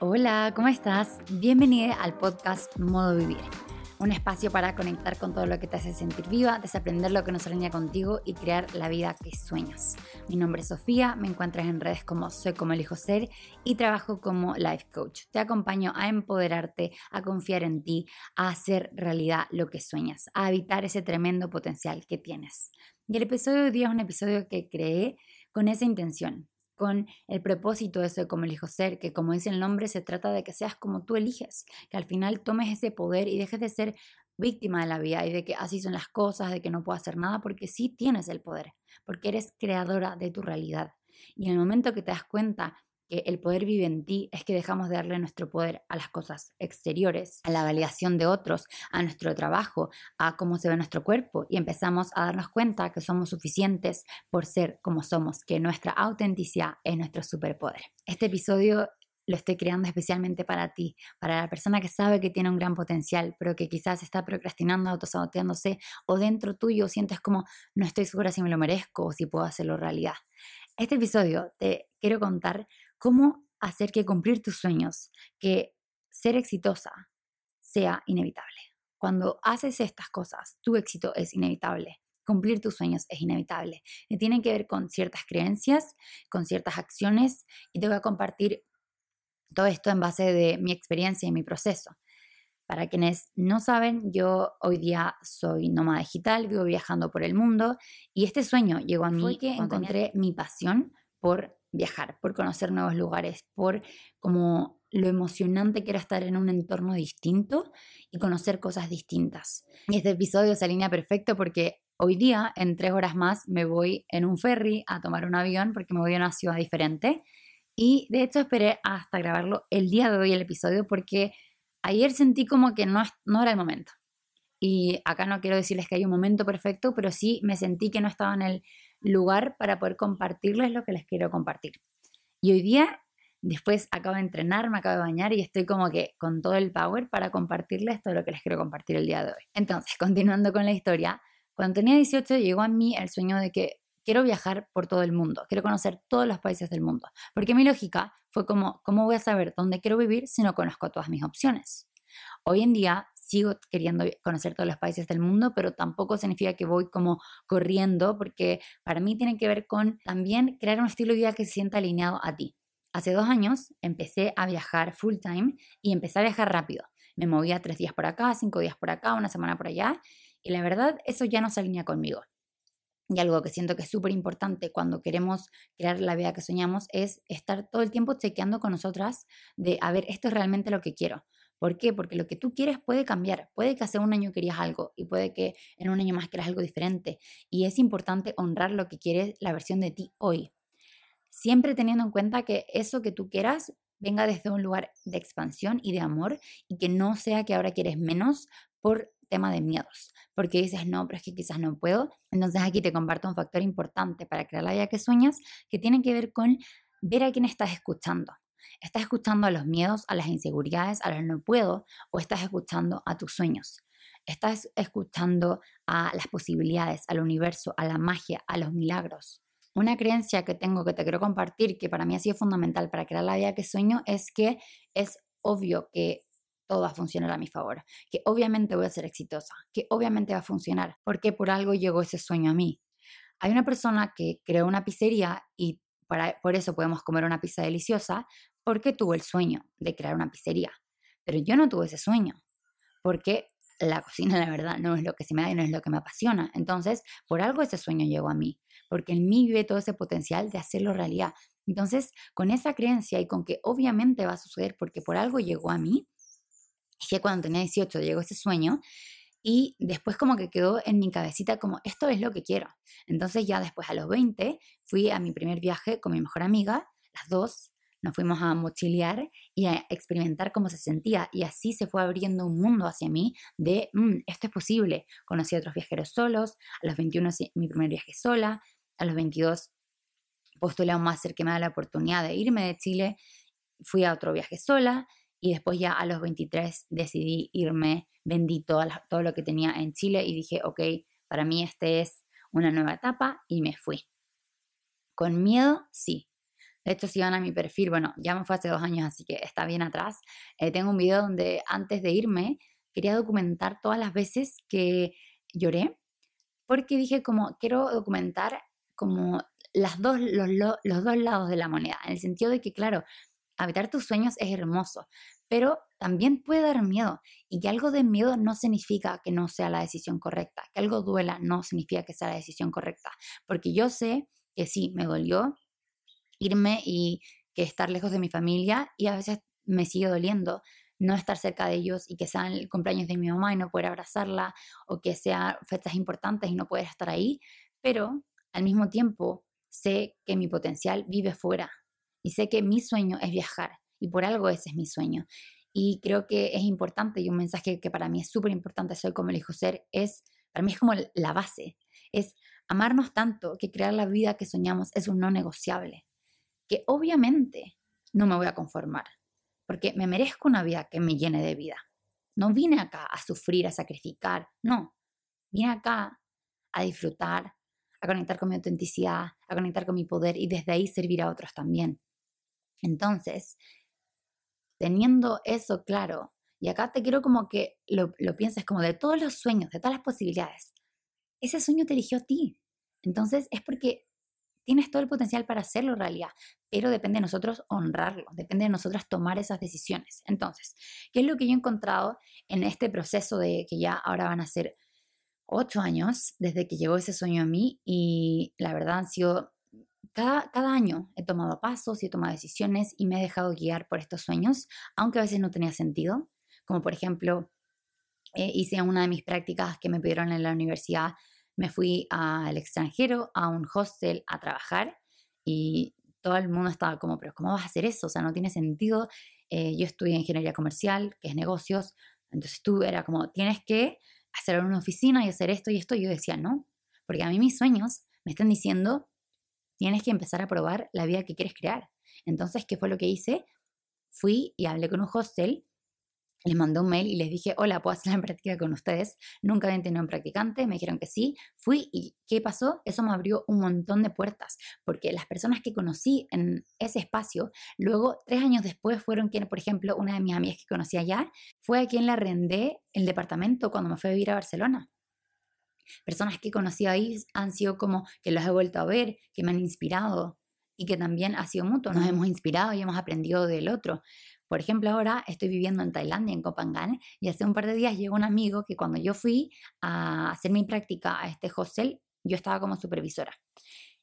Hola, ¿cómo estás? Bienvenida al podcast Modo Vivir, un espacio para conectar con todo lo que te hace sentir viva, desaprender lo que no se alinea contigo y crear la vida que sueñas. Mi nombre es Sofía, me encuentras en redes como Soy como elijo ser y trabajo como life coach. Te acompaño a empoderarte, a confiar en ti, a hacer realidad lo que sueñas, a evitar ese tremendo potencial que tienes. Y el episodio de hoy es un episodio que creé con esa intención, con el propósito de eso como elijo ser, que como dice el nombre, se trata de que seas como tú eliges, que al final tomes ese poder y dejes de ser víctima de la vida y de que así son las cosas, de que no puedo hacer nada, porque sí tienes el poder, porque eres creadora de tu realidad. Y en el momento que te das cuenta que el poder vive en ti es que dejamos de darle nuestro poder a las cosas exteriores, a la validación de otros, a nuestro trabajo, a cómo se ve nuestro cuerpo y empezamos a darnos cuenta que somos suficientes por ser como somos, que nuestra autenticidad es nuestro superpoder. Este episodio lo estoy creando especialmente para ti, para la persona que sabe que tiene un gran potencial, pero que quizás está procrastinando, autosaboteándose o dentro tuyo sientes como no estoy segura si me lo merezco o si puedo hacerlo realidad. Este episodio te quiero contar cómo hacer que cumplir tus sueños, que ser exitosa sea inevitable. Cuando haces estas cosas, tu éxito es inevitable. Cumplir tus sueños es inevitable. Y tienen que ver con ciertas creencias, con ciertas acciones y te voy a compartir todo esto en base de mi experiencia y mi proceso. Para quienes no saben, yo hoy día soy nómada digital, vivo viajando por el mundo y este sueño llegó a mí que encontré mi pasión por viajar, por conocer nuevos lugares, por como lo emocionante que era estar en un entorno distinto y conocer cosas distintas. Y este episodio se alinea perfecto porque hoy día, en tres horas más, me voy en un ferry a tomar un avión porque me voy a una ciudad diferente. Y de hecho esperé hasta grabarlo el día de hoy el episodio porque ayer sentí como que no, no era el momento. Y acá no quiero decirles que hay un momento perfecto, pero sí me sentí que no estaba en el lugar para poder compartirles lo que les quiero compartir. Y hoy día, después acabo de entrenar, me acabo de bañar y estoy como que con todo el power para compartirles todo lo que les quiero compartir el día de hoy. Entonces, continuando con la historia, cuando tenía 18 llegó a mí el sueño de que quiero viajar por todo el mundo, quiero conocer todos los países del mundo, porque mi lógica fue como, ¿cómo voy a saber dónde quiero vivir si no conozco todas mis opciones? Hoy en día sigo queriendo conocer todos los países del mundo, pero tampoco significa que voy como corriendo, porque para mí tiene que ver con también crear un estilo de vida que se sienta alineado a ti. Hace dos años empecé a viajar full time y empecé a viajar rápido. Me movía tres días por acá, cinco días por acá, una semana por allá, y la verdad eso ya no se alinea conmigo. Y algo que siento que es súper importante cuando queremos crear la vida que soñamos es estar todo el tiempo chequeando con nosotras de, a ver, esto es realmente lo que quiero. ¿Por qué? Porque lo que tú quieres puede cambiar. Puede que hace un año querías algo y puede que en un año más quieras algo diferente. Y es importante honrar lo que quieres la versión de ti hoy. Siempre teniendo en cuenta que eso que tú quieras venga desde un lugar de expansión y de amor y que no sea que ahora quieres menos por tema de miedos, porque dices, no, pero es que quizás no puedo. Entonces aquí te comparto un factor importante para crear la vida que sueñas que tiene que ver con ver a quién estás escuchando. ¿Estás escuchando a los miedos, a las inseguridades, a los no puedo o estás escuchando a tus sueños? ¿Estás escuchando a las posibilidades, al universo, a la magia, a los milagros? Una creencia que tengo que te quiero compartir, que para mí ha sido fundamental para crear la vida que sueño, es que es obvio que todo va a funcionar a mi favor, que obviamente voy a ser exitosa, que obviamente va a funcionar, porque por algo llegó ese sueño a mí. Hay una persona que creó una pizzería y por eso podemos comer una pizza deliciosa, porque tuvo el sueño de crear una pizzería. Pero yo no tuve ese sueño, porque la cocina, la verdad, no es lo que se me da y no es lo que me apasiona. Entonces, por algo ese sueño llegó a mí, porque en mí vive todo ese potencial de hacerlo realidad. Entonces, con esa creencia y con que obviamente va a suceder porque por algo llegó a mí, que cuando tenía 18 llegó ese sueño, y después como que quedó en mi cabecita como, esto es lo que quiero. Entonces ya después a los 20 fui a mi primer viaje con mi mejor amiga, las dos, nos fuimos a mochilear y a experimentar cómo se sentía y así se fue abriendo un mundo hacia mí de, mm, esto es posible. Conocí a otros viajeros solos, a los 21 mi primer viaje sola, a los 22 postulé a un máster que me da la oportunidad de irme de Chile, fui a otro viaje sola y después ya a los 23 decidí irme vendí todo, todo lo que tenía en Chile y dije, ok, para mí este es una nueva etapa y me fui. Con miedo, sí. De hecho, si van a mi perfil, bueno, ya me fue hace dos años, así que está bien atrás. Eh, tengo un video donde antes de irme quería documentar todas las veces que lloré, porque dije como, quiero documentar como las dos, los, los dos lados de la moneda, en el sentido de que, claro, habitar tus sueños es hermoso, pero también puede dar miedo y que algo de miedo no significa que no sea la decisión correcta, que algo duela no significa que sea la decisión correcta, porque yo sé que sí, me dolió irme y que estar lejos de mi familia y a veces me sigue doliendo no estar cerca de ellos y que sean el cumpleaños de mi mamá y no poder abrazarla o que sean fechas importantes y no poder estar ahí, pero al mismo tiempo sé que mi potencial vive fuera y sé que mi sueño es viajar y por algo ese es mi sueño. Y creo que es importante y un mensaje que para mí es súper importante, soy como elijo ser, es, para mí es como la base, es amarnos tanto que crear la vida que soñamos es un no negociable, que obviamente no me voy a conformar, porque me merezco una vida que me llene de vida. No vine acá a sufrir, a sacrificar, no, vine acá a disfrutar, a conectar con mi autenticidad, a conectar con mi poder y desde ahí servir a otros también. Entonces, teniendo eso claro, y acá te quiero como que lo, pienses como de todos los sueños, de todas las posibilidades, ese sueño te eligió a ti. Entonces es porque tienes todo el potencial para hacerlo realidad, pero depende de nosotros honrarlo, depende de nosotros tomar esas decisiones. Entonces, ¿qué es lo que yo he encontrado en este proceso de que ya ahora van a ser ocho años desde que llegó ese sueño a mí? Y la verdad han sido cada, año he tomado pasos y he tomado decisiones y me he dejado guiar por estos sueños, aunque a veces no tenía sentido, como por ejemplo, eh, hice una de mis prácticas que me pidieron en la universidad, me fui al extranjero, a un hostel a trabajar y todo el mundo estaba como, pero ¿cómo vas a hacer eso? O sea, no tiene sentido. Eh, yo estudié ingeniería comercial, que es negocios, entonces tú era como, tienes que hacer una oficina y hacer esto y esto. Y yo decía, no, porque a mí mis sueños me están diciendo tienes que empezar a probar la vida que quieres crear. Entonces, ¿qué fue lo que hice? Fui y hablé con un hostel, les mandé un mail y les dije, hola, ¿puedo hacer la práctica con ustedes? Nunca habían tenido un practicante, me dijeron que sí, fui y ¿qué pasó? Eso me abrió un montón de puertas, porque las personas que conocí en ese espacio, luego, tres años después, fueron quienes, por ejemplo, una de mis amigas que conocí allá, fue a quien le arrendé el departamento cuando me fui a vivir a Barcelona. Personas que he conocido ahí han sido como que los he vuelto a ver, que me han inspirado y que también ha sido mutuo, nos hemos inspirado y hemos aprendido del otro. Por ejemplo, ahora estoy viviendo en Tailandia, en Kopangan, y hace un par de días llegó un amigo que cuando yo fui a hacer mi práctica a este hostel, yo estaba como supervisora.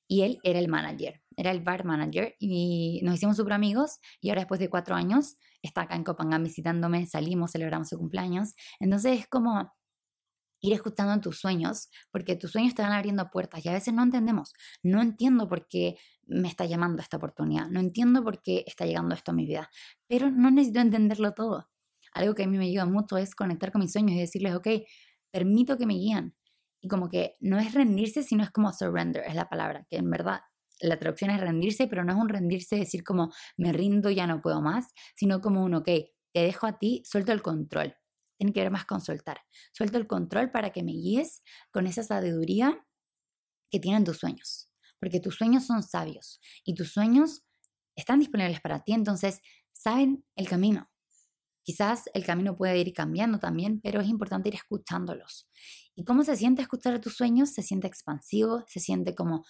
Y él era el manager, era el bar manager, y nos hicimos super amigos, y ahora después de cuatro años está acá en Kopangan visitándome, salimos, celebramos su cumpleaños. Entonces es como ir escuchando en tus sueños, porque tus sueños te van abriendo puertas y a veces no entendemos. No entiendo por qué me está llamando esta oportunidad, no entiendo por qué está llegando esto a mi vida, pero no necesito entenderlo todo. Algo que a mí me ayuda mucho es conectar con mis sueños y decirles, ok, permito que me guíen. Y como que no es rendirse, sino es como surrender, es la palabra, que en verdad la traducción es rendirse, pero no es un rendirse, decir como me rindo, ya no puedo más, sino como un, ok, te dejo a ti, suelto el control tiene que ver más con soltar. Suelto el control para que me guíes con esa sabiduría que tienen tus sueños. Porque tus sueños son sabios y tus sueños están disponibles para ti, entonces saben el camino. Quizás el camino puede ir cambiando también, pero es importante ir escuchándolos. ¿Y cómo se siente escuchar a tus sueños? Se siente expansivo, se siente como,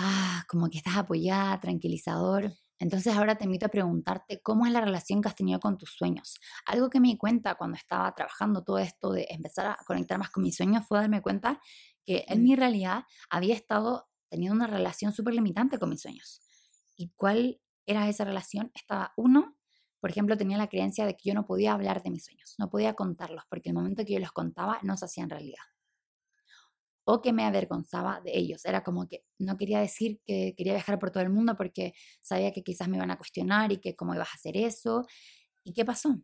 ah, como que estás apoyada, tranquilizador. Entonces ahora te invito a preguntarte cómo es la relación que has tenido con tus sueños. Algo que me di cuenta cuando estaba trabajando todo esto de empezar a conectar más con mis sueños fue darme cuenta que en mi realidad había estado teniendo una relación súper limitante con mis sueños. ¿Y cuál era esa relación? Estaba uno, por ejemplo, tenía la creencia de que yo no podía hablar de mis sueños, no podía contarlos, porque el momento que yo los contaba no se hacían realidad o que me avergonzaba de ellos. Era como que no quería decir que quería viajar por todo el mundo porque sabía que quizás me iban a cuestionar y que cómo ibas a hacer eso. ¿Y qué pasó?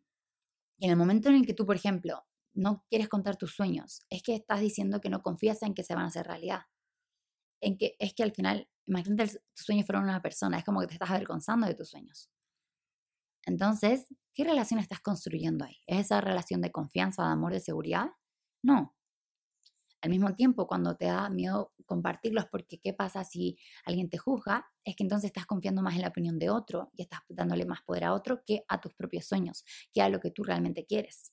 Y en el momento en el que tú, por ejemplo, no quieres contar tus sueños, es que estás diciendo que no confías en que se van a hacer realidad. En que es que al final, imagínate tus sueños fueron una persona, es como que te estás avergonzando de tus sueños. Entonces, ¿qué relación estás construyendo ahí? ¿Es esa relación de confianza, de amor, de seguridad? No, Al mismo tiempo, cuando te da miedo compartirlos, porque ¿qué pasa si alguien te juzga? Es que entonces estás confiando más en la opinión de otro y estás dándole más poder a otro que a tus propios sueños, que a lo que tú realmente quieres.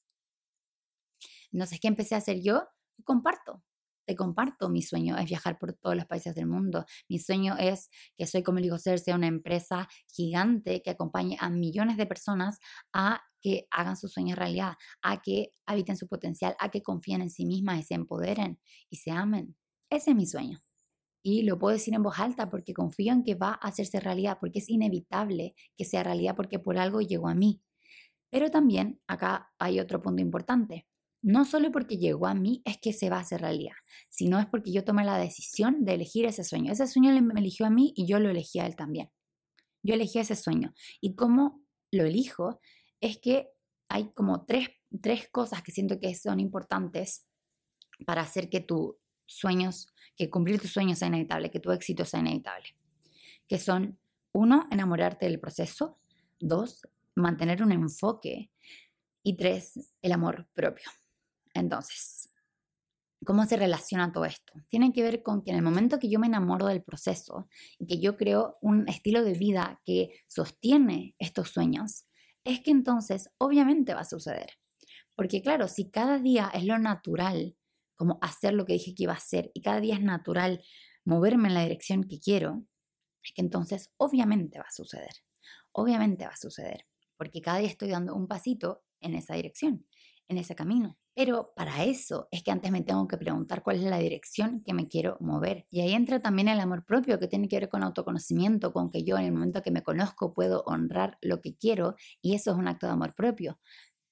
Entonces, ¿qué empecé a hacer yo? Comparto, te comparto, mi sueño es viajar por todos los países del mundo. Mi sueño es que Soy como digo ser sea una empresa gigante que acompañe a millones de personas a que hagan sus sueños realidad, a que habiten su potencial, a que confíen en sí mismas y se empoderen y se amen. Ese es mi sueño. Y lo puedo decir en voz alta porque confío en que va a hacerse realidad, porque es inevitable que sea realidad porque por algo llegó a mí. Pero también acá hay otro punto importante no solo porque llegó a mí es que se va a hacer realidad, sino es porque yo tomé la decisión de elegir ese sueño. Ese sueño me eligió a mí y yo lo elegí a él también. Yo elegí ese sueño. Y cómo lo elijo es que hay como tres, tres cosas que siento que son importantes para hacer que tus sueños, que cumplir tus sueños sea inevitable, que tu éxito sea inevitable. Que son, uno, enamorarte del proceso. Dos, mantener un enfoque. Y tres, el amor propio. Entonces, ¿cómo se relaciona todo esto? Tiene que ver con que en el momento que yo me enamoro del proceso y que yo creo un estilo de vida que sostiene estos sueños, es que entonces obviamente va a suceder. Porque claro, si cada día es lo natural, como hacer lo que dije que iba a hacer, y cada día es natural moverme en la dirección que quiero, es que entonces obviamente va a suceder. Obviamente va a suceder. Porque cada día estoy dando un pasito en esa dirección, en ese camino. Pero para eso es que antes me tengo que preguntar cuál es la dirección que me quiero mover. Y ahí entra también el amor propio, que tiene que ver con autoconocimiento, con que yo en el momento que me conozco puedo honrar lo que quiero y eso es un acto de amor propio.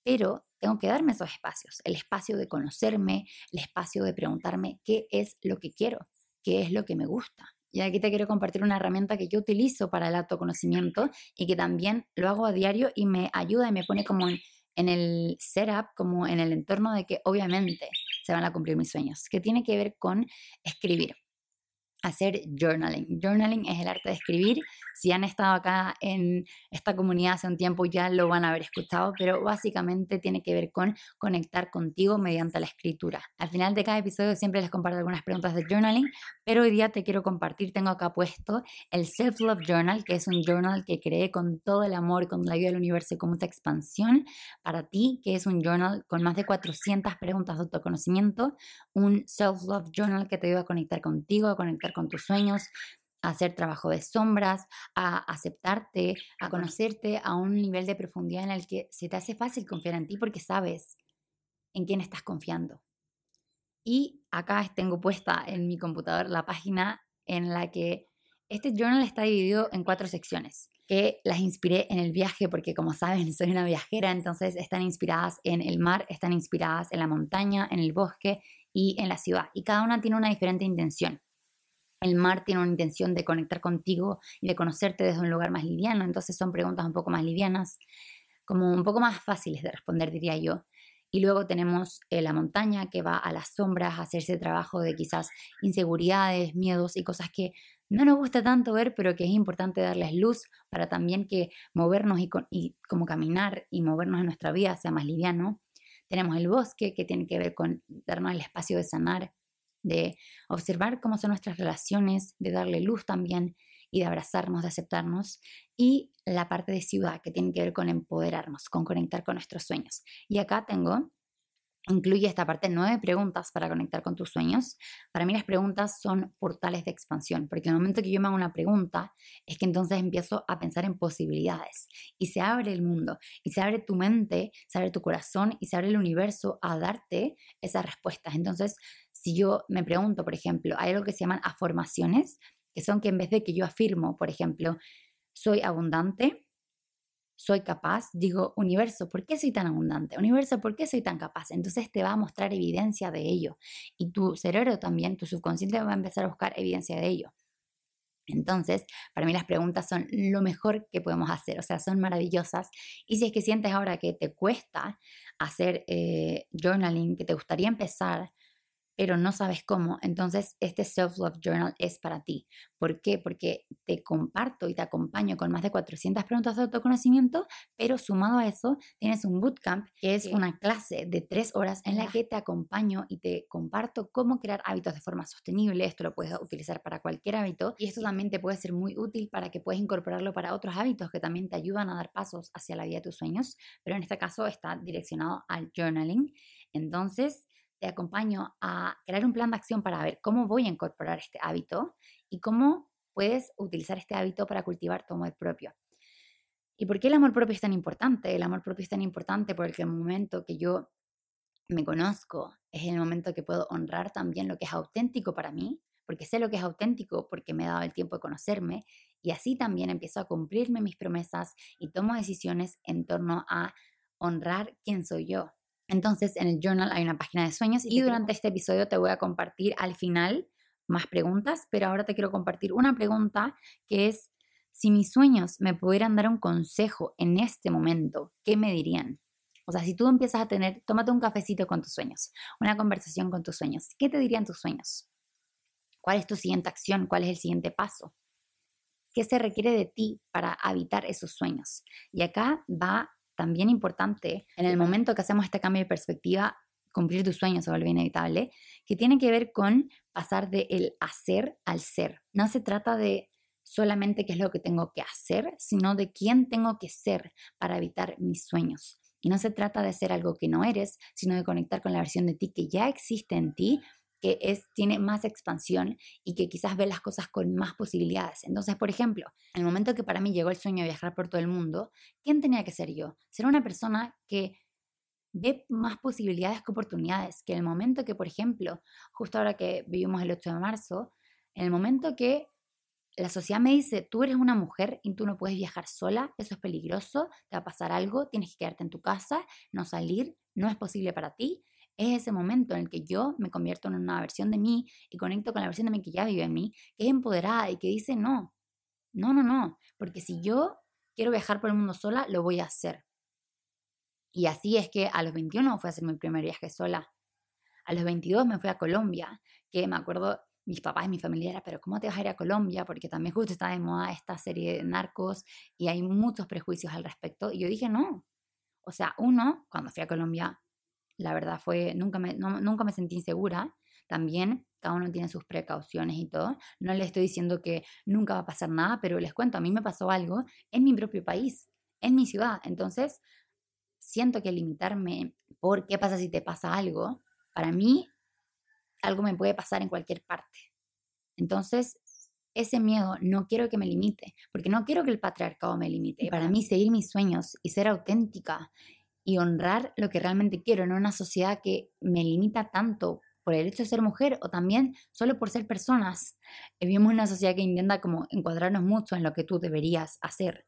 Pero tengo que darme esos espacios, el espacio de conocerme, el espacio de preguntarme qué es lo que quiero, qué es lo que me gusta. Y aquí te quiero compartir una herramienta que yo utilizo para el autoconocimiento y que también lo hago a diario y me ayuda y me pone como en en el setup, como en el entorno de que obviamente se van a cumplir mis sueños, que tiene que ver con escribir hacer journaling. Journaling es el arte de escribir. Si han estado acá en esta comunidad hace un tiempo ya lo van a haber escuchado, pero básicamente tiene que ver con conectar contigo mediante la escritura. Al final de cada episodio siempre les comparto algunas preguntas de journaling, pero hoy día te quiero compartir, tengo acá puesto el Self Love Journal, que es un journal que creé con todo el amor, con la ayuda del universo y con mucha expansión para ti, que es un journal con más de 400 preguntas de autoconocimiento, un Self Love Journal que te ayuda a conectar contigo, a conectar con tus sueños, a hacer trabajo de sombras, a aceptarte, a conocerte a un nivel de profundidad en el que se te hace fácil confiar en ti porque sabes en quién estás confiando. Y acá tengo puesta en mi computador la página en la que este journal está dividido en cuatro secciones que las inspiré en el viaje porque como saben soy una viajera, entonces están inspiradas en el mar, están inspiradas en la montaña, en el bosque y en la ciudad. Y cada una tiene una diferente intención. El mar tiene una intención de conectar contigo y de conocerte desde un lugar más liviano, entonces son preguntas un poco más livianas, como un poco más fáciles de responder, diría yo. Y luego tenemos eh, la montaña que va a las sombras a hacerse trabajo de quizás inseguridades, miedos y cosas que no nos gusta tanto ver, pero que es importante darles luz para también que movernos y, y como caminar y movernos en nuestra vida sea más liviano. Tenemos el bosque que tiene que ver con darnos el espacio de sanar de observar cómo son nuestras relaciones, de darle luz también y de abrazarnos, de aceptarnos, y la parte de ciudad que tiene que ver con empoderarnos, con conectar con nuestros sueños. Y acá tengo Incluye esta parte nueve preguntas para conectar con tus sueños. Para mí las preguntas son portales de expansión, porque el momento que yo me hago una pregunta es que entonces empiezo a pensar en posibilidades y se abre el mundo y se abre tu mente, se abre tu corazón y se abre el universo a darte esas respuestas. Entonces, si yo me pregunto, por ejemplo, hay algo que se llaman afirmaciones, que son que en vez de que yo afirmo, por ejemplo, soy abundante, soy capaz, digo, universo, ¿por qué soy tan abundante? Universo, ¿por qué soy tan capaz? Entonces te va a mostrar evidencia de ello. Y tu cerebro también, tu subconsciente va a empezar a buscar evidencia de ello. Entonces, para mí las preguntas son lo mejor que podemos hacer, o sea, son maravillosas. Y si es que sientes ahora que te cuesta hacer eh, journaling, que te gustaría empezar, pero no sabes cómo, entonces este Self-Love Journal es para ti. ¿Por qué? Porque te comparto y te acompaño con más de 400 preguntas de autoconocimiento, pero sumado a eso tienes un bootcamp que es una clase de tres horas en la que te acompaño y te comparto cómo crear hábitos de forma sostenible. Esto lo puedes utilizar para cualquier hábito y esto también te puede ser muy útil para que puedas incorporarlo para otros hábitos que también te ayudan a dar pasos hacia la vida de tus sueños, pero en este caso está direccionado al journaling. Entonces, te acompaño a crear un plan de acción para ver cómo voy a incorporar este hábito y cómo puedes utilizar este hábito para cultivar tu amor propio. ¿Y por qué el amor propio es tan importante? El amor propio es tan importante porque el momento que yo me conozco es el momento que puedo honrar también lo que es auténtico para mí, porque sé lo que es auténtico porque me he dado el tiempo de conocerme y así también empiezo a cumplirme mis promesas y tomo decisiones en torno a honrar quién soy yo, entonces, en el journal hay una página de sueños y, durante este episodio te voy a compartir al final más preguntas, pero ahora te quiero compartir una pregunta que es, si mis sueños me pudieran dar un consejo en este momento, ¿qué me dirían? O sea, si tú empiezas a tener, tómate un cafecito con tus sueños, una conversación con tus sueños, ¿qué te dirían tus sueños? ¿Cuál es tu siguiente acción? ¿Cuál es el siguiente paso? ¿Qué se requiere de ti para habitar esos sueños? Y acá va también importante en el momento que hacemos este cambio de perspectiva, cumplir tus sueños se vuelve inevitable, que tiene que ver con pasar de el hacer al ser. No se trata de solamente qué es lo que tengo que hacer, sino de quién tengo que ser para evitar mis sueños. Y no se trata de ser algo que no eres, sino de conectar con la versión de ti que ya existe en ti que es, tiene más expansión y que quizás ve las cosas con más posibilidades. Entonces, por ejemplo, en el momento que para mí llegó el sueño de viajar por todo el mundo, ¿quién tenía que ser yo? Ser una persona que ve más posibilidades que oportunidades, que el momento que, por ejemplo, justo ahora que vivimos el 8 de marzo, en el momento que la sociedad me dice, tú eres una mujer y tú no puedes viajar sola, eso es peligroso, te va a pasar algo, tienes que quedarte en tu casa, no salir, no es posible para ti es ese momento en el que yo me convierto en una versión de mí y conecto con la versión de mí que ya vive en mí, que es empoderada y que dice no, no, no, no, porque si yo quiero viajar por el mundo sola, lo voy a hacer. Y así es que a los 21 fui a hacer mi primer viaje sola. A los 22 me fui a Colombia, que me acuerdo, mis papás y mi familia era, pero ¿cómo te vas a ir a Colombia? Porque también justo está de moda esta serie de narcos y hay muchos prejuicios al respecto. Y yo dije, no. O sea, uno, cuando fui a Colombia, la verdad fue, nunca me, nunca me sentí insegura. También cada uno tiene sus precauciones y todo. No le estoy diciendo que nunca va a pasar nada, pero les cuento, a mí me pasó algo en mi propio país, en mi ciudad. Entonces, siento que limitarme por qué pasa si te pasa algo, para mí, algo me puede pasar en cualquier parte. Entonces, ese miedo no quiero que me limite, porque no quiero que el patriarcado me limite. Para mí, seguir mis sueños y ser auténtica y honrar lo que realmente quiero en una sociedad que me limita tanto por el hecho de ser mujer o también solo por ser personas. Eh, vivimos una sociedad que intenta como encuadrarnos mucho en lo que tú deberías hacer.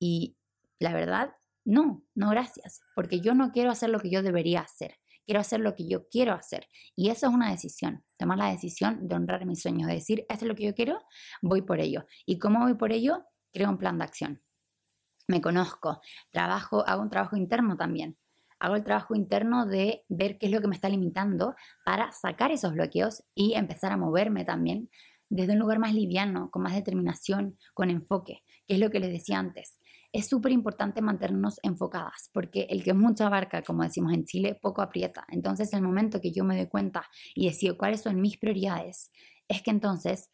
Y la verdad, no, no gracias, porque yo no quiero hacer lo que yo debería hacer. Quiero hacer lo que yo quiero hacer. Y eso es una decisión. Tomar la decisión de honrar mis sueños, de decir, esto es lo que yo quiero, voy por ello. ¿Y cómo voy por ello? Creo un plan de acción me conozco, trabajo, hago un trabajo interno también. Hago el trabajo interno de ver qué es lo que me está limitando para sacar esos bloqueos y empezar a moverme también desde un lugar más liviano, con más determinación, con enfoque, que es lo que les decía antes. Es súper importante mantenernos enfocadas, porque el que mucha abarca, como decimos en Chile, poco aprieta. Entonces, el momento que yo me doy cuenta y decido cuáles son mis prioridades, es que entonces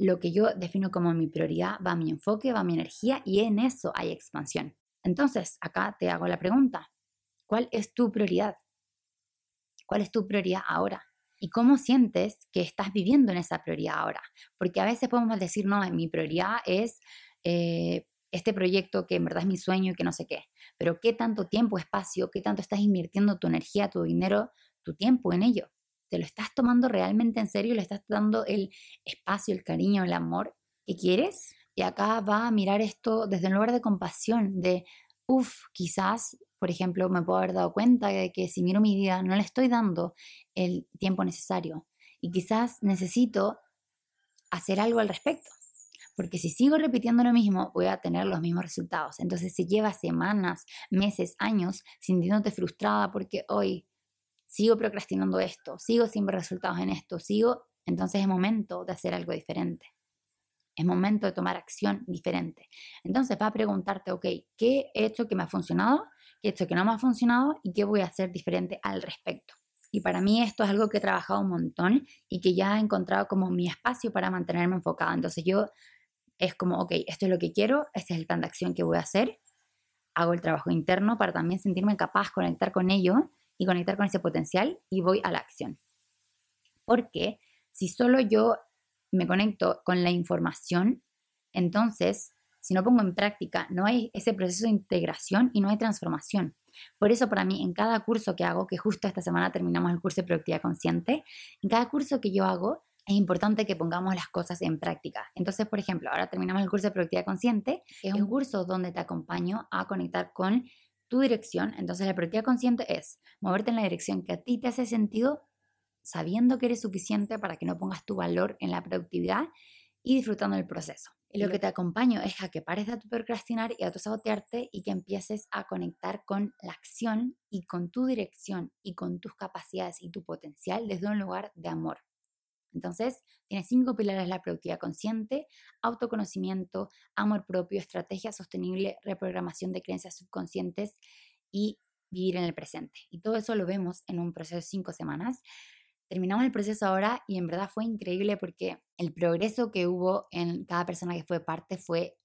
lo que yo defino como mi prioridad va mi enfoque, va mi energía y en eso hay expansión. Entonces, acá te hago la pregunta, ¿cuál es tu prioridad? ¿Cuál es tu prioridad ahora? ¿Y cómo sientes que estás viviendo en esa prioridad ahora? Porque a veces podemos decir, no, mi prioridad es eh, este proyecto que en verdad es mi sueño y que no sé qué. Pero ¿qué tanto tiempo, espacio, qué tanto estás invirtiendo tu energía, tu dinero, tu tiempo en ello? ¿Te lo estás tomando realmente en serio? ¿Le estás dando el espacio, el cariño, el amor que quieres? Y acá va a mirar esto desde un lugar de compasión, de, uff, quizás, por ejemplo, me puedo haber dado cuenta de que si miro mi vida no le estoy dando el tiempo necesario. Y quizás necesito hacer algo al respecto. Porque si sigo repitiendo lo mismo, voy a tener los mismos resultados. Entonces, si llevas semanas, meses, años sintiéndote frustrada porque hoy sigo procrastinando esto, sigo sin ver resultados en esto, sigo, entonces es momento de hacer algo diferente. Es momento de tomar acción diferente. Entonces va a preguntarte, ok, ¿qué he hecho que me ha funcionado? ¿Qué he hecho que no me ha funcionado? ¿Y qué voy a hacer diferente al respecto? Y para mí esto es algo que he trabajado un montón y que ya he encontrado como mi espacio para mantenerme enfocada. Entonces yo es como, ok, esto es lo que quiero, este es el plan de acción que voy a hacer. Hago el trabajo interno para también sentirme capaz, conectar con ello y conectar con ese potencial y voy a la acción. Porque si solo yo me conecto con la información, entonces, si no pongo en práctica, no hay ese proceso de integración y no hay transformación. Por eso para mí, en cada curso que hago, que justo esta semana terminamos el curso de productividad consciente, en cada curso que yo hago, es importante que pongamos las cosas en práctica. Entonces, por ejemplo, ahora terminamos el curso de productividad consciente, es un curso donde te acompaño a conectar con tu dirección. Entonces, la productividad consciente es moverte en la dirección que a ti te hace sentido, sabiendo que eres suficiente para que no pongas tu valor en la productividad y disfrutando del proceso. Y lo que te acompaño es a que pares de procrastinar y a sabotearte y que empieces a conectar con la acción y con tu dirección y con tus capacidades y tu potencial desde un lugar de amor. Entonces, tiene cinco pilares la productividad consciente, autoconocimiento, amor propio, estrategia sostenible, reprogramación de creencias subconscientes y vivir en el presente. Y todo eso lo vemos en un proceso de cinco semanas terminamos el proceso ahora y en verdad fue increíble porque el progreso que hubo en cada persona que fue parte fue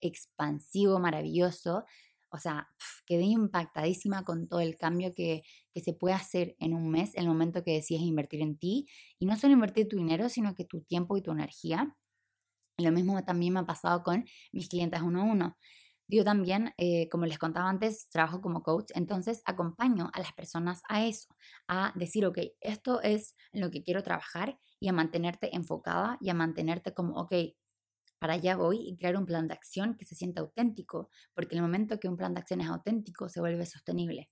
expansivo, maravilloso. O sea, quedé impactadísima con todo el cambio que, que, se puede hacer en un mes, el momento que decides invertir en ti. Y no solo invertir tu dinero, sino que tu tiempo y tu energía. Lo mismo también me ha pasado con mis clientes uno a uno. Yo también, eh, como les contaba antes, trabajo como coach, entonces acompaño a las personas a eso, a decir, ok, esto es lo que quiero trabajar y a mantenerte enfocada y a mantenerte como, ok, para allá voy y crear un plan de acción que se sienta auténtico, porque en el momento que un plan de acción es auténtico, se vuelve sostenible.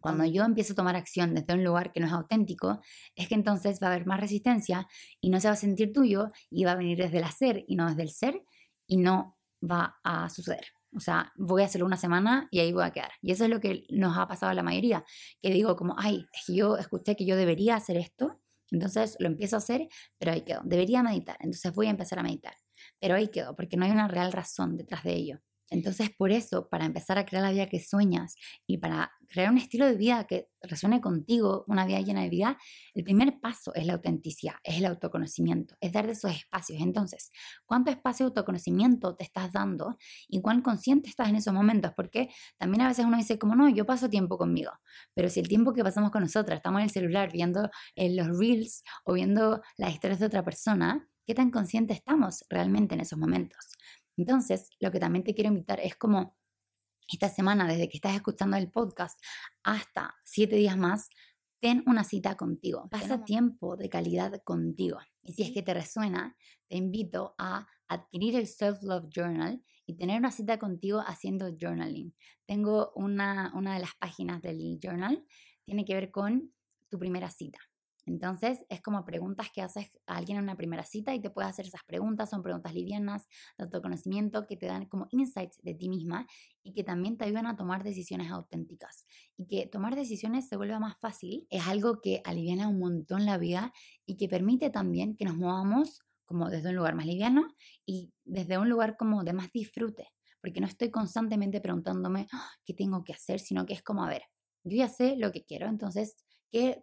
Cuando yo empiezo a tomar acción desde un lugar que no es auténtico, es que entonces va a haber más resistencia y no se va a sentir tuyo y va a venir desde el hacer y no desde el ser y no va a suceder. O sea, voy a hacerlo una semana y ahí voy a quedar. Y eso es lo que nos ha pasado a la mayoría, que digo como, ay, yo escuché que yo debería hacer esto, entonces lo empiezo a hacer, pero ahí quedo. Debería meditar, entonces voy a empezar a meditar. Pero ahí quedo, porque no hay una real razón detrás de ello. Entonces, por eso, para empezar a crear la vida que sueñas y para crear un estilo de vida que resuene contigo, una vida llena de vida, el primer paso es la autenticidad, es el autoconocimiento, es dar de esos espacios. Entonces, ¿cuánto espacio de autoconocimiento te estás dando y cuán consciente estás en esos momentos? Porque también a veces uno dice, como no, yo paso tiempo conmigo, pero si el tiempo que pasamos con nosotras estamos en el celular viendo eh, los reels o viendo las historias de otra persona, ¿qué tan consciente estamos realmente en esos momentos? Entonces, lo que también te quiero invitar es como esta semana, desde que estás escuchando el podcast hasta siete días más, ten una cita contigo. Pasa tiempo de calidad contigo. Y si es que te resuena, te invito a adquirir el Self Love Journal y tener una cita contigo haciendo journaling. Tengo una, una de las páginas del journal, tiene que ver con tu primera cita. Entonces es como preguntas que haces a alguien en una primera cita y te puedes hacer esas preguntas, son preguntas livianas de autoconocimiento que te dan como insights de ti misma y que también te ayudan a tomar decisiones auténticas. Y que tomar decisiones se vuelva más fácil es algo que aliviana un montón la vida y que permite también que nos movamos como desde un lugar más liviano y desde un lugar como de más disfrute, porque no estoy constantemente preguntándome ah, qué tengo que hacer, sino que es como, a ver, yo ya sé lo que quiero, entonces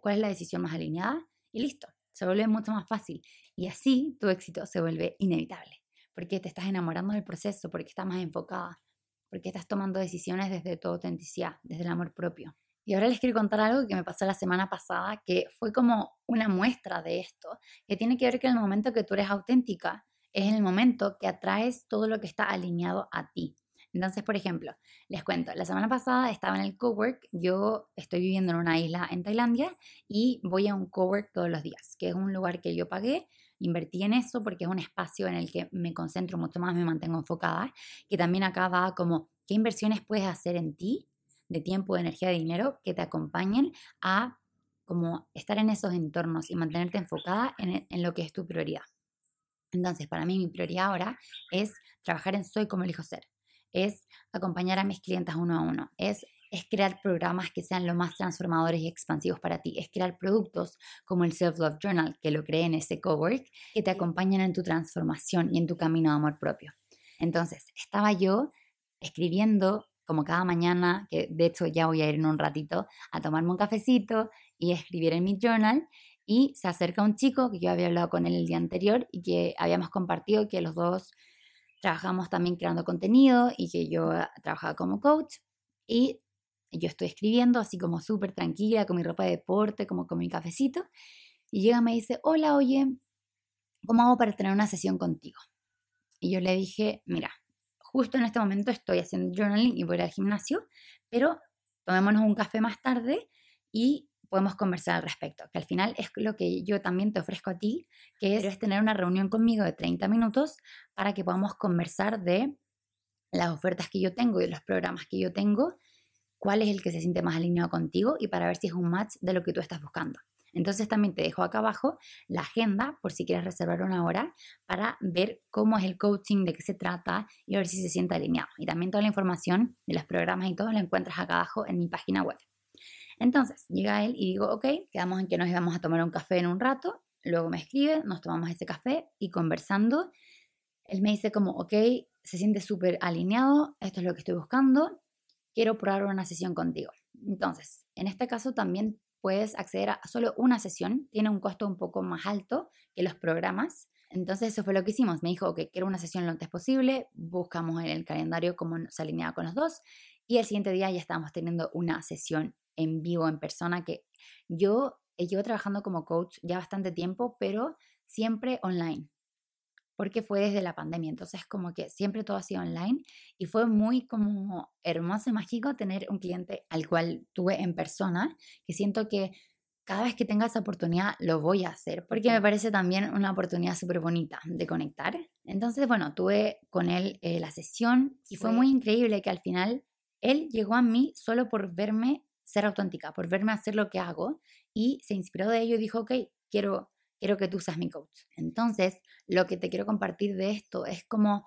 cuál es la decisión más alineada y listo, se vuelve mucho más fácil. Y así tu éxito se vuelve inevitable, porque te estás enamorando del proceso, porque estás más enfocada, porque estás tomando decisiones desde tu autenticidad, desde el amor propio. Y ahora les quiero contar algo que me pasó la semana pasada, que fue como una muestra de esto, que tiene que ver que el momento que tú eres auténtica, es el momento que atraes todo lo que está alineado a ti. Entonces, por ejemplo, les cuento, la semana pasada estaba en el cowork, yo estoy viviendo en una isla en Tailandia y voy a un cowork todos los días, que es un lugar que yo pagué, invertí en eso porque es un espacio en el que me concentro mucho más, me mantengo enfocada, que también acá va como, ¿qué inversiones puedes hacer en ti de tiempo, de energía, de dinero que te acompañen a como estar en esos entornos y mantenerte enfocada en, en lo que es tu prioridad? Entonces, para mí mi prioridad ahora es trabajar en Soy como elijo ser es acompañar a mis clientes uno a uno, es es crear programas que sean lo más transformadores y expansivos para ti, es crear productos como el Self Love Journal, que lo creé en ese cowork, que te acompañan en tu transformación y en tu camino de amor propio. Entonces, estaba yo escribiendo como cada mañana, que de hecho ya voy a ir en un ratito a tomarme un cafecito y escribir en mi journal. Y se acerca un chico que yo había hablado con él el día anterior y que habíamos compartido que los dos trabajamos también creando contenido y que yo trabajaba como coach. Y yo estoy escribiendo así como súper tranquila, con mi ropa de deporte, como con mi cafecito. Y llega y me dice, hola, oye, ¿cómo hago para tener una sesión contigo? Y yo le dije, mira, justo en este momento estoy haciendo journaling y voy al gimnasio, pero tomémonos un café más tarde y podemos conversar al respecto, que al final es lo que yo también te ofrezco a ti, que es, tener una reunión conmigo de 30 minutos para que podamos conversar de las ofertas que yo tengo y de los programas que yo tengo, cuál es el que se siente más alineado contigo y para ver si es un match de lo que tú estás buscando. Entonces también te dejo acá abajo la agenda por si quieres reservar una hora para ver cómo es el coaching, de qué se trata y a ver si se siente alineado. Y también toda la información de los programas y todo lo encuentras acá abajo en mi página web. Entonces llega él y digo, ok, quedamos en que nos íbamos a tomar un café en un rato. Luego me escribe, nos tomamos ese café y conversando, él me dice como, ok, se siente súper alineado, esto es lo que estoy buscando, quiero probar una sesión contigo. Entonces, en este caso también puedes acceder a solo una sesión, tiene un costo un poco más alto que los programas. Entonces eso fue lo que hicimos. Me dijo que quiero una sesión lo antes posible, buscamos en el calendario cómo se alineaba con los dos y el siguiente día ya estábamos teniendo una sesión en vivo, en persona, que yo llevo trabajando como coach ya bastante tiempo, pero siempre online porque fue desde la pandemia, entonces como que siempre todo ha sido online y fue muy como hermoso y mágico tener un cliente al cual tuve en persona, que siento que cada vez que tenga esa oportunidad lo voy a hacer, porque me parece también una oportunidad súper bonita de conectar. Entonces, bueno, tuve con él eh, la sesión y fue muy increíble que al final él llegó a mí solo por verme ser auténtica, por verme hacer lo que hago y se inspiró de ello y dijo, ok, quiero quiero que tú seas mi coach. Entonces, lo que te quiero compartir de esto es como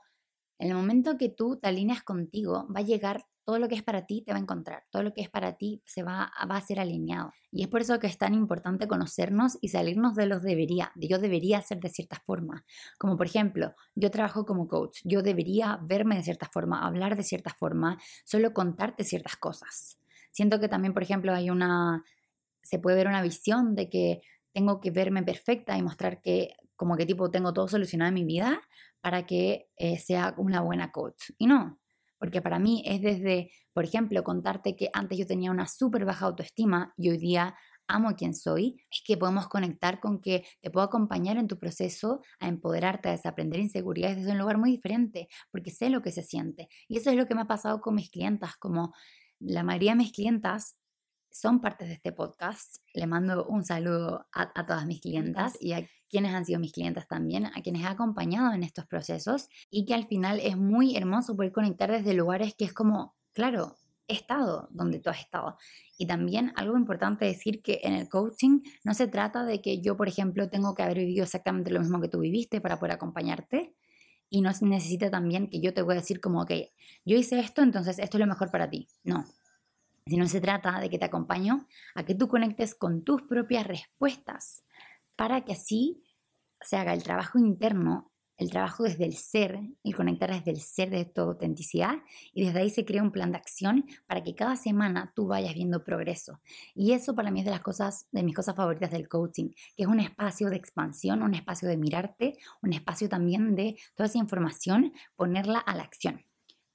en el momento que tú te alineas contigo, va a llegar todo lo que es para ti, te va a encontrar. Todo lo que es para ti se va, va a ser alineado. Y es por eso que es tan importante conocernos y salirnos de los debería, de yo debería ser de cierta forma. Como por ejemplo, yo trabajo como coach, yo debería verme de cierta forma, hablar de cierta forma, solo contarte ciertas cosas. Siento que también, por ejemplo, hay una, se puede ver una visión de que tengo que verme perfecta y mostrar que como que tipo tengo todo solucionado en mi vida para que eh, sea una buena coach. Y no, porque para mí es desde, por ejemplo, contarte que antes yo tenía una súper baja autoestima y hoy día amo quien soy, es que podemos conectar con que te puedo acompañar en tu proceso a empoderarte, a desaprender inseguridades desde un lugar muy diferente, porque sé lo que se siente. Y eso es lo que me ha pasado con mis clientas, como la mayoría de mis clientas son partes de este podcast. Le mando un saludo a, todas mis clientas y a quienes han sido mis clientas también, a quienes he acompañado en estos procesos y que al final es muy hermoso poder conectar desde lugares que es como, claro, he estado donde tú has estado. Y también algo importante decir que en el coaching no se trata de que yo, por ejemplo, tengo que haber vivido exactamente lo mismo que tú viviste para poder acompañarte. Y no necesita también que yo te voy a decir como, ok, yo hice esto, entonces esto es lo mejor para ti. No, sino se trata de que te acompaño a que tú conectes con tus propias respuestas para que así se haga el trabajo interno, el trabajo desde el ser, el conectar desde el ser de tu autenticidad y desde ahí se crea un plan de acción para que cada semana tú vayas viendo progreso. Y eso para mí es de las cosas, de mis cosas favoritas del coaching, que es un espacio de expansión, un espacio de mirarte, un espacio también de toda esa información, ponerla a la acción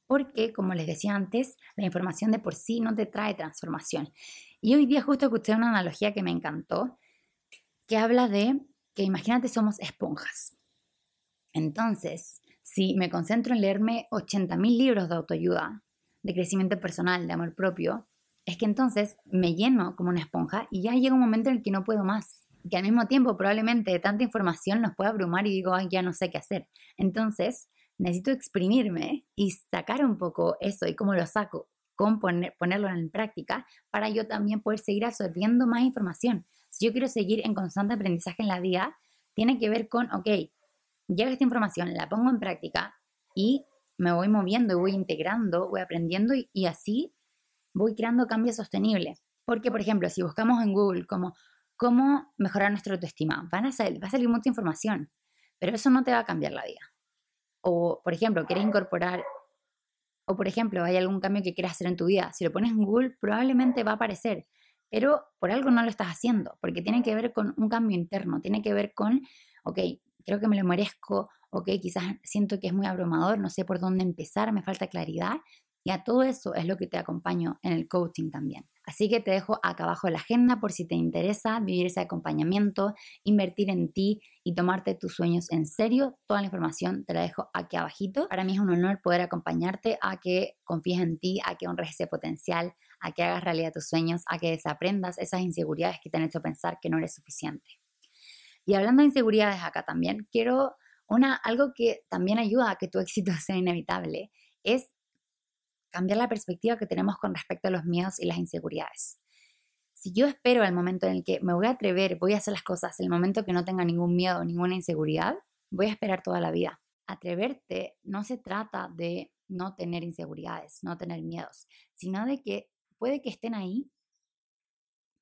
porque, como les decía antes, la información de por sí no te trae transformación. Y hoy día justo escuché una analogía que me encantó, que habla de que imagínate somos esponjas. Entonces, si me concentro en leerme 80.000 libros de autoayuda, de crecimiento personal, de amor propio, es que entonces me lleno como una esponja y ya llega un momento en el que no puedo más. Que al mismo tiempo probablemente tanta información nos puede abrumar y digo, ya no sé qué hacer. Entonces, necesito exprimirme y sacar un poco eso y cómo lo saco, con ponerlo en práctica para yo también poder seguir absorbiendo más información. Si yo quiero seguir en constante aprendizaje en la vida, tiene que ver con, ok, llega esta información, la pongo en práctica y me voy moviendo, voy integrando, voy aprendiendo y, y así voy creando cambios sostenibles. Porque, por ejemplo, si buscamos en Google cómo mejorar nuestra autoestima, van a salir, va a salir mucha información, pero eso no te va a cambiar la vida. O, por ejemplo, quieres incorporar, o por ejemplo, hay algún cambio que quieras hacer en tu vida. Si lo pones en Google, probablemente va a aparecer, pero por algo no lo estás haciendo, porque tiene que ver con un cambio interno, tiene que ver con, ok, creo que me lo merezco, ok, quizás siento que es muy abrumador, no sé por dónde empezar, me falta claridad. Y a todo eso es lo que te acompaño en el coaching también. Así que te dejo acá abajo la agenda por si te interesa vivir ese acompañamiento, invertir en ti y tomarte tus sueños en serio. Toda la información te la dejo aquí abajito. Para mí es un honor poder acompañarte a que confíes en ti, a que honres ese potencial, a que hagas realidad tus sueños, a que desaprendas esas inseguridades que te han hecho pensar que no eres suficiente. Y hablando de inseguridades acá también, quiero una, algo que también ayuda a que tu éxito sea inevitable, es cambiar la perspectiva que tenemos con respecto a los miedos y las inseguridades. Si yo espero el momento en el que me voy a atrever, voy a hacer las cosas, el momento que no tenga ningún miedo, ninguna inseguridad, voy a esperar toda la vida. Atreverte no se trata de no tener inseguridades, no tener miedos, sino de que puede que estén ahí,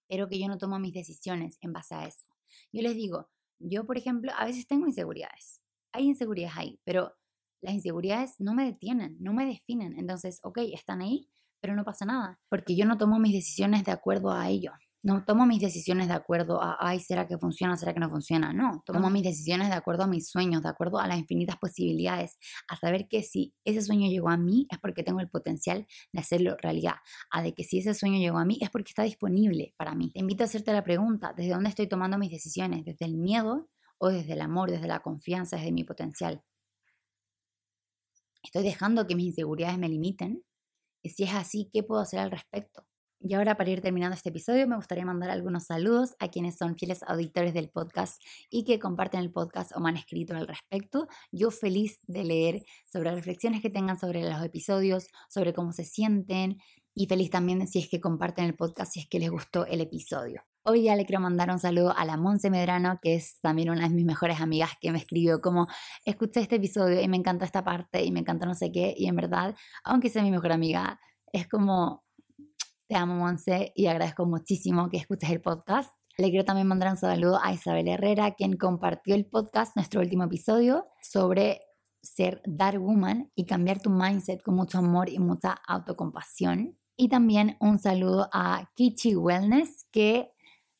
pero que yo no tomo mis decisiones en base a eso. Yo les digo, yo por ejemplo, a veces tengo inseguridades, hay inseguridades ahí, pero las inseguridades no me detienen, no me definen. Entonces, ok, están ahí, pero no pasa nada, porque yo no tomo mis decisiones de acuerdo a ello. No tomo mis decisiones de acuerdo a, ay, ¿será que funciona? ¿Será que no funciona? No, tomo mis decisiones de acuerdo a mis sueños, de acuerdo a las infinitas posibilidades, a saber que si ese sueño llegó a mí es porque tengo el potencial de hacerlo realidad, a de que si ese sueño llegó a mí es porque está disponible para mí. Te invito a hacerte la pregunta, ¿desde dónde estoy tomando mis decisiones? ¿Desde el miedo o desde el amor, desde la confianza, desde mi potencial. ¿Estoy dejando que mis inseguridades me limiten? Y si es así, ¿qué puedo hacer al respecto? Y ahora para ir terminando este episodio me gustaría mandar algunos saludos a quienes son fieles auditores del podcast y que comparten el podcast o me han escrito al respecto. Yo feliz de leer sobre reflexiones que tengan sobre los episodios, sobre cómo se sienten y feliz también si es que comparten el podcast, si es que les gustó el episodio. Hoy ya le quiero mandar un saludo a la Monse Medrano, que es también una de mis mejores amigas que me escribió como, escuché este episodio y me encanta esta parte y me encanta no sé qué. Y en verdad, aunque sea mi mejor amiga, es como, te amo Monse y agradezco muchísimo que escuches el podcast. Le quiero también mandar un saludo a Isabel Herrera, quien compartió el podcast, nuestro último episodio, sobre ser Dark Woman y cambiar tu mindset con mucho amor y mucha autocompasión. Y también un saludo a Kichi Wellness, que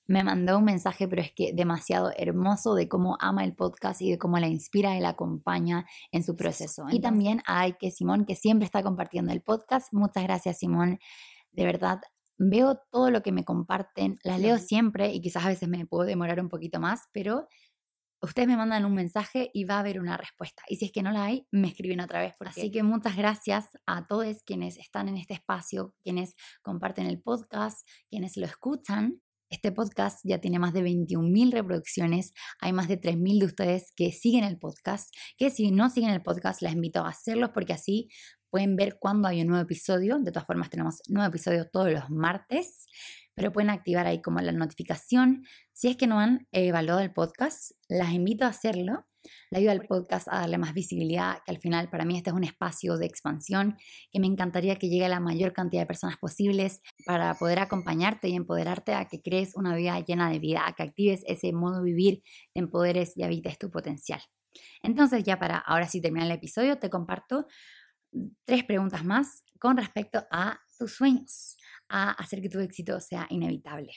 me mandó un mensaje, pero es que demasiado hermoso de cómo ama el podcast y de cómo la inspira y la acompaña en su proceso. y también a Ike Simón, que siempre está compartiendo el podcast. Muchas gracias, Simón. De verdad, veo todo lo que me comparten, las leo siempre y quizás a veces me puedo demorar un poquito más, pero ustedes me mandan un mensaje y va a haber una respuesta. Y si es que no la hay, me escriben otra vez. Así que muchas gracias a todos quienes están en este espacio, quienes comparten el podcast, quienes lo escuchan este podcast ya tiene más de 21.000 reproducciones. Hay más de 3.000 de ustedes que siguen el podcast. Que si no siguen el podcast, les invito a hacerlos porque así pueden ver cuándo hay un nuevo episodio. De todas formas, tenemos nuevo episodio todos los martes, pero pueden activar ahí como la notificación. Si es que no han evaluado el podcast, las invito a hacerlo le ayuda al podcast a darle más visibilidad, que al final para mí este es un espacio de expansión que me encantaría que llegue a la mayor cantidad de personas posibles para poder acompañarte y empoderarte a que crees una vida llena de vida, a que actives ese modo de vivir, te empoderes y habites tu potencial. Entonces ya para ahora sí terminar el episodio, te comparto tres preguntas más con respecto a tus sueños, a hacer que tu éxito sea inevitable.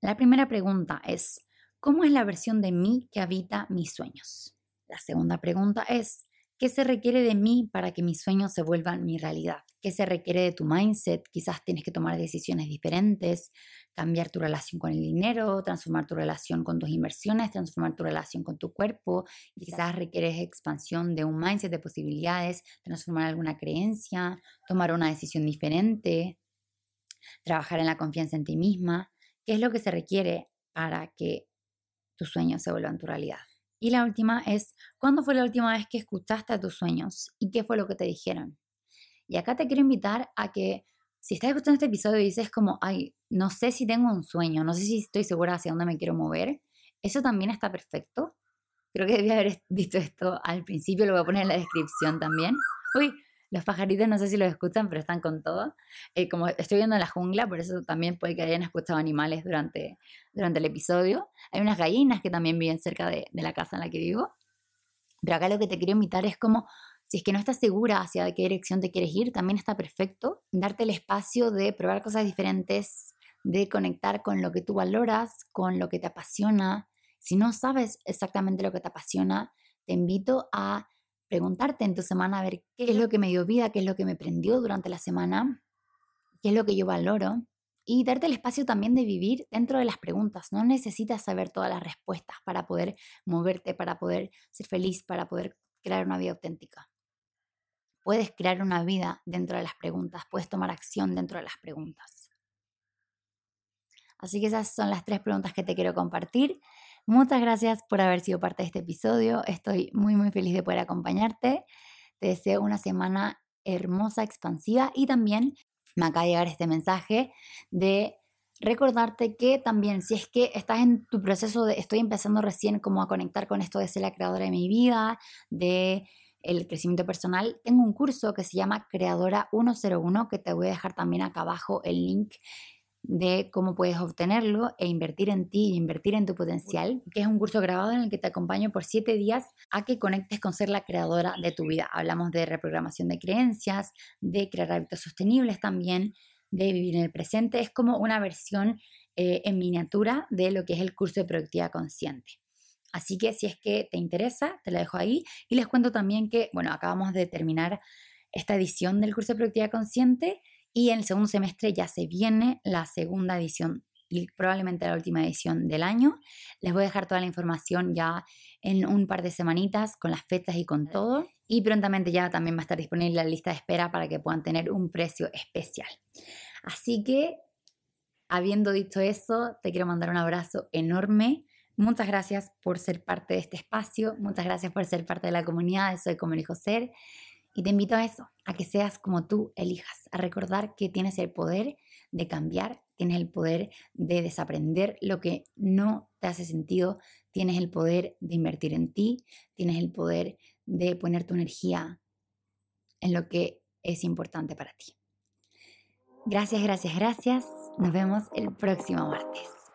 La primera pregunta es, ¿cómo es la versión de mí que habita mis sueños? La segunda pregunta es, ¿qué se requiere de mí para que mis sueños se vuelvan mi realidad? ¿Qué se requiere de tu mindset? Quizás tienes que tomar decisiones diferentes, cambiar tu relación con el dinero, transformar tu relación con tus inversiones, transformar tu relación con tu cuerpo. Quizás requieres expansión de un mindset de posibilidades, transformar alguna creencia, tomar una decisión diferente, trabajar en la confianza en ti misma. ¿Qué es lo que se requiere para que tus sueños se vuelvan tu realidad? Y la última es, ¿cuándo fue la última vez que escuchaste tus sueños y qué fue lo que te dijeron? Y acá te quiero invitar a que si estás escuchando este episodio y dices como, ay, no sé si tengo un sueño, no sé si estoy segura hacia dónde me quiero mover, eso también está perfecto. Creo que debía haber visto esto al principio, lo voy a poner en la descripción también. Uy, Los pajaritos no sé si los escuchan, pero están con todo. Eh, como estoy viendo en la jungla, por eso también puede que hayan escuchado animales durante, durante el episodio. Hay unas gallinas que también viven cerca de, de la casa en la que vivo. Pero acá lo que te quiero invitar es como, si es que no estás segura hacia qué dirección te quieres ir, también está perfecto. Darte el espacio de probar cosas diferentes, de conectar con lo que tú valoras, con lo que te apasiona. Si no sabes exactamente lo que te apasiona, te invito a preguntarte en tu semana a ver qué es lo que me dio vida, qué es lo que me prendió durante la semana, qué es lo que yo valoro y darte el espacio también de vivir dentro de las preguntas. No necesitas saber todas las respuestas para poder moverte, para poder ser feliz, para poder crear una vida auténtica. Puedes crear una vida dentro de las preguntas, puedes tomar acción dentro de las preguntas. Así que esas son las tres preguntas que te quiero compartir. Muchas gracias por haber sido parte de este episodio. Estoy muy, muy feliz de poder acompañarte. Te deseo una semana hermosa, expansiva y también me acaba de llegar este mensaje de recordarte que también si es que estás en tu proceso de estoy empezando recién como a conectar con esto de ser la creadora de mi vida, de el crecimiento personal, tengo un curso que se llama Creadora 101 que te voy a dejar también acá abajo el link de cómo puedes obtenerlo e invertir en ti invertir en tu potencial, que es un curso grabado en el que te acompaño por siete días a que conectes con ser la creadora de tu vida. Hablamos de reprogramación de creencias, de crear hábitos sostenibles también, de vivir en el presente. Es como una versión eh, en miniatura de lo que es el curso de productividad consciente. Así que si es que te interesa, te lo dejo ahí. Y les cuento también que, bueno, acabamos de terminar esta edición del curso de productividad consciente y en el segundo semestre ya se viene la segunda edición y probablemente la última edición del año. Les voy a dejar toda la información ya en un par de semanitas con las fechas y con todo. Y prontamente ya también va a estar disponible la lista de espera para que puedan tener un precio especial. Así que, habiendo dicho eso, te quiero mandar un abrazo enorme. Muchas gracias por ser parte de este espacio. Muchas gracias por ser parte de la comunidad de Soy como elijo ser. Y te invito a eso, a que seas como tú elijas, a recordar que tienes el poder de cambiar, tienes el poder de desaprender lo que no te hace sentido, tienes el poder de invertir en ti, tienes el poder de poner tu energía en lo que es importante para ti. Gracias, gracias, gracias. Nos vemos el próximo martes.